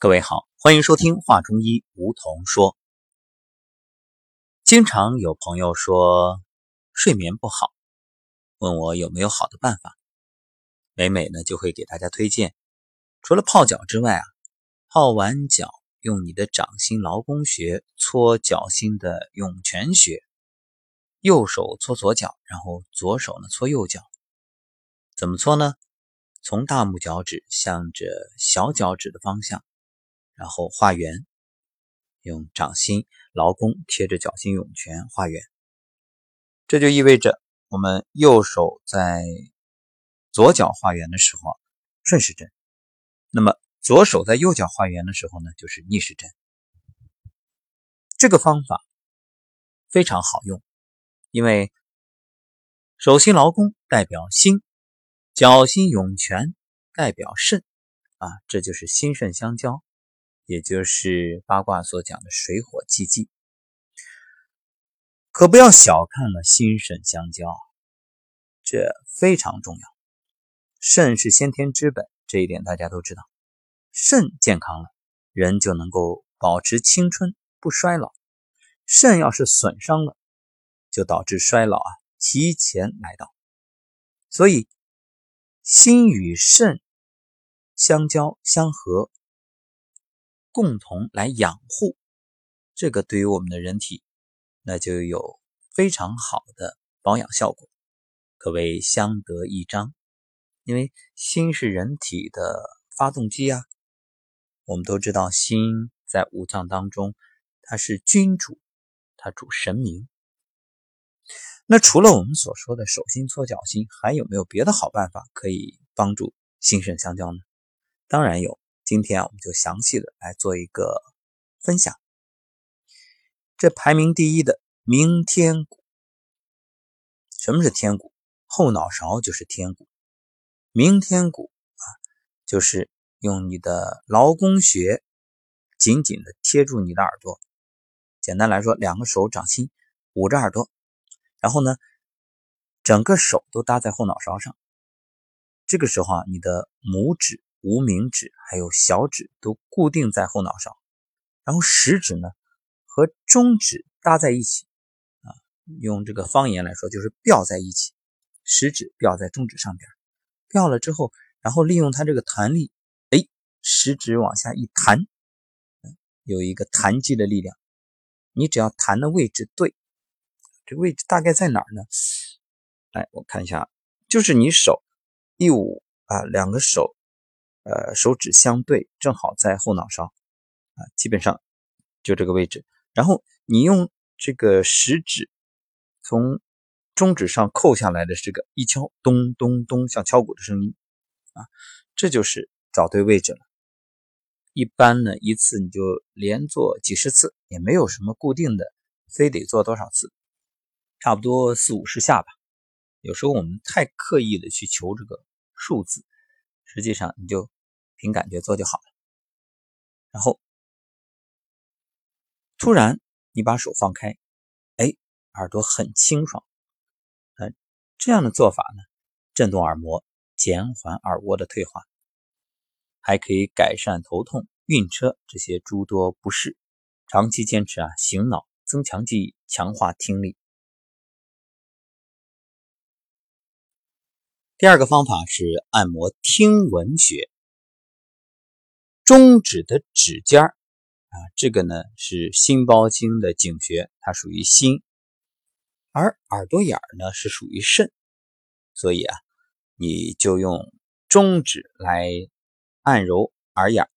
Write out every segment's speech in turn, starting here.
各位好，欢迎收听《话中医》，梧桐说。经常有朋友说睡眠不好，问我有没有好的办法。美美呢就会给大家推荐，除了泡脚之外啊，泡完脚用你的掌心劳宫穴搓脚心的涌泉穴，右手搓左脚，然后左手呢搓右脚。怎么搓呢？从大拇脚趾向着小脚趾的方向。然后画圆，用掌心劳宫贴着脚心涌泉画圆，这就意味着我们右手在左脚画圆的时候顺时针，那么左手在右脚画圆的时候呢就是逆时针。这个方法非常好用，因为手心劳宫代表心，脚心涌泉代表肾啊，这就是心肾相交。也就是八卦所讲的水火既济，可不要小看了心肾相交，这非常重要。肾是先天之本，这一点大家都知道。肾健康了，人就能够保持青春不衰老；肾要是损伤了，就导致衰老啊提前来到。所以，心与肾相交相合。共同来养护，这个对于我们的人体，那就有非常好的保养效果，可谓相得益彰。因为心是人体的发动机啊，我们都知道心在五脏当中，它是君主，它主神明。那除了我们所说的手心搓脚心，还有没有别的好办法可以帮助心肾相交呢？当然有。今天我们就详细的来做一个分享。这排名第一的明天谷，什么是天谷？后脑勺就是天谷。明天谷啊，就是用你的劳宫穴紧紧的贴住你的耳朵。简单来说，两个手掌心捂着耳朵，然后呢，整个手都搭在后脑勺上。这个时候啊，你的拇指。无名指还有小指都固定在后脑勺，然后食指呢和中指搭在一起啊，用这个方言来说就是吊在一起，食指吊在中指上边，吊了之后，然后利用它这个弹力，哎，食指往下一弹，有一个弹击的力量，你只要弹的位置对，这位置大概在哪儿呢？来，我看一下，就是你手一捂啊，两个手。呃，手指相对，正好在后脑勺啊，基本上就这个位置。然后你用这个食指从中指上扣下来的这个一敲，咚咚咚，像敲鼓的声音啊，这就是找对位置了。一般呢，一次你就连做几十次，也没有什么固定的，非得做多少次，差不多四五十下吧。有时候我们太刻意的去求这个数字，实际上你就。凭感觉做就好了。然后，突然你把手放开，哎，耳朵很清爽。嗯，这样的做法呢，震动耳膜，减缓耳蜗的退化，还可以改善头痛、晕车这些诸多不适。长期坚持啊，醒脑、增强记忆、强化听力。第二个方法是按摩听闻穴。中指的指尖儿啊，这个呢是心包经的井穴，它属于心；而耳朵眼儿呢是属于肾，所以啊，你就用中指来按揉耳眼，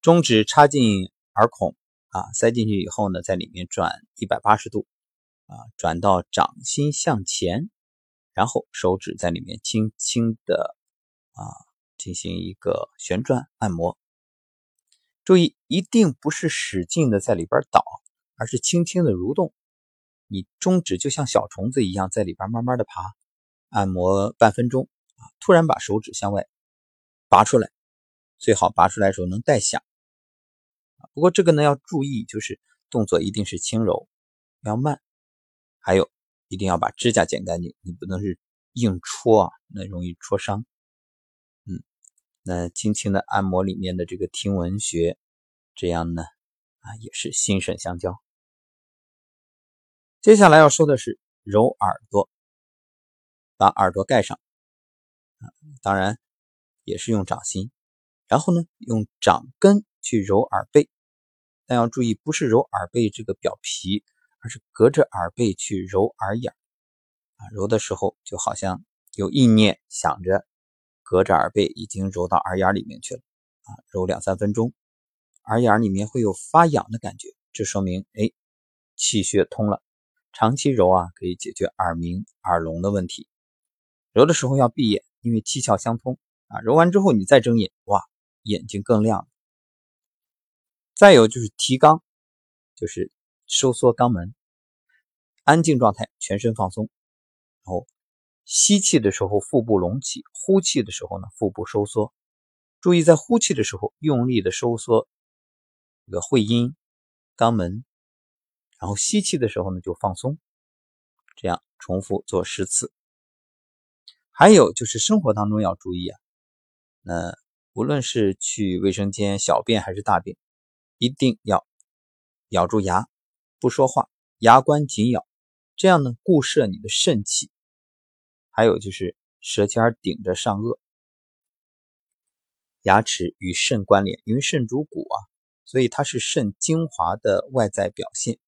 中指插进耳孔啊，塞进去以后呢，在里面转一百八十度啊，转到掌心向前，然后手指在里面轻轻的啊。进行一个旋转按摩，注意一定不是使劲的在里边倒，而是轻轻的蠕动。你中指就像小虫子一样在里边慢慢的爬，按摩半分钟啊，突然把手指向外拔出来，最好拔出来的时候能带响不过这个呢要注意，就是动作一定是轻柔，要慢，还有一定要把指甲剪干净，你不能是硬戳啊，那容易戳伤。那轻轻的按摩里面的这个听闻穴，这样呢，啊，也是心肾相交。接下来要说的是揉耳朵，把耳朵盖上，啊，当然也是用掌心，然后呢，用掌根去揉耳背，但要注意，不是揉耳背这个表皮，而是隔着耳背去揉耳眼，啊，揉的时候就好像有意念想着。隔着耳背已经揉到耳眼里面去了啊，揉两三分钟，耳眼里面会有发痒的感觉，这说明哎气血通了。长期揉啊，可以解决耳鸣、耳聋的问题。揉的时候要闭眼，因为七窍相通啊。揉完之后你再睁眼，哇，眼睛更亮。再有就是提肛，就是收缩肛门，安静状态，全身放松，然后。吸气的时候腹部隆起，呼气的时候呢腹部收缩。注意在呼气的时候用力的收缩这个会阴、肛门，然后吸气的时候呢就放松。这样重复做十次。还有就是生活当中要注意啊，那无论是去卫生间小便还是大便，一定要咬住牙不说话，牙关紧咬，这样呢固摄你的肾气。还有就是舌尖顶着上颚，牙齿与肾关联，因为肾主骨啊，所以它是肾精华的外在表现。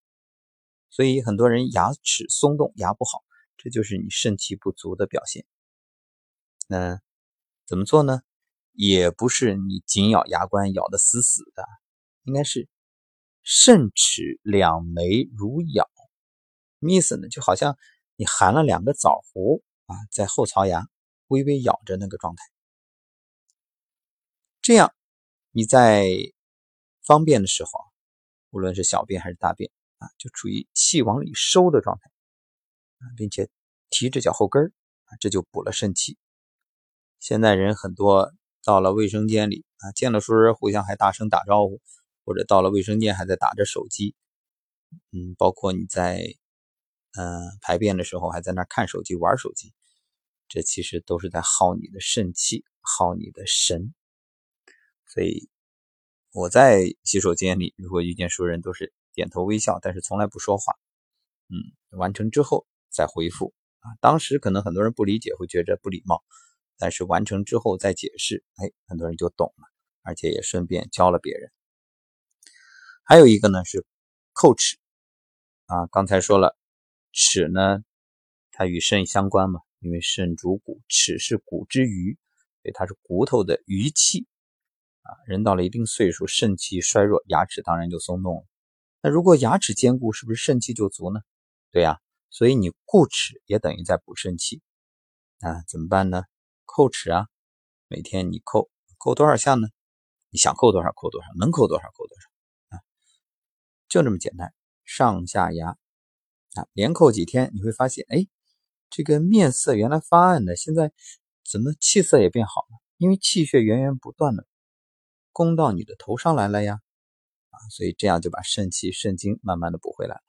所以很多人牙齿松动，牙不好，这就是你肾气不足的表现。那怎么做呢？也不是你紧咬牙关，咬得死死的，应该是肾齿两眉如咬，什么意思呢？就好像你含了两个枣核。啊，在后槽牙微微咬着那个状态，这样你在方便的时候，无论是小便还是大便啊，就处于气往里收的状态啊，并且提着脚后跟啊，这就补了肾气。现在人很多到了卫生间里啊，见了熟人互相还大声打招呼，或者到了卫生间还在打着手机，嗯，包括你在嗯排便的时候还在那看手机玩手机。这其实都是在耗你的肾气，耗你的神。所以我在洗手间里，如果遇见熟人，都是点头微笑，但是从来不说话。嗯，完成之后再回复啊。当时可能很多人不理解，会觉着不礼貌，但是完成之后再解释，哎，很多人就懂了，而且也顺便教了别人。还有一个呢是叩齿啊，刚才说了，齿呢，它与肾相关嘛。因为肾主骨，齿是骨之余，所以它是骨头的余气啊。人到了一定岁数，肾气衰弱，牙齿当然就松动了。那如果牙齿坚固，是不是肾气就足呢？对呀，所以你固齿也等于在补肾气啊。怎么办呢？叩齿啊，每天你叩叩多少下呢？你想叩多少叩多少，能叩多少叩多少啊，就这么简单。上下牙啊，连叩几天，你会发现，哎。这个面色原来发暗的，现在怎么气色也变好了？因为气血源源不断的攻到你的头上来了呀，啊，所以这样就把肾气、肾精慢慢的补回来了。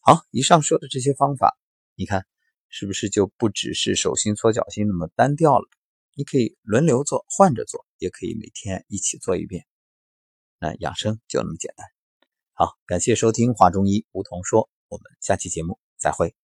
好，以上说的这些方法，你看是不是就不只是手心搓脚心那么单调了？你可以轮流做，换着做，也可以每天一起做一遍。那养生就那么简单。好，感谢收听华中医梧桐说，我们下期节目再会。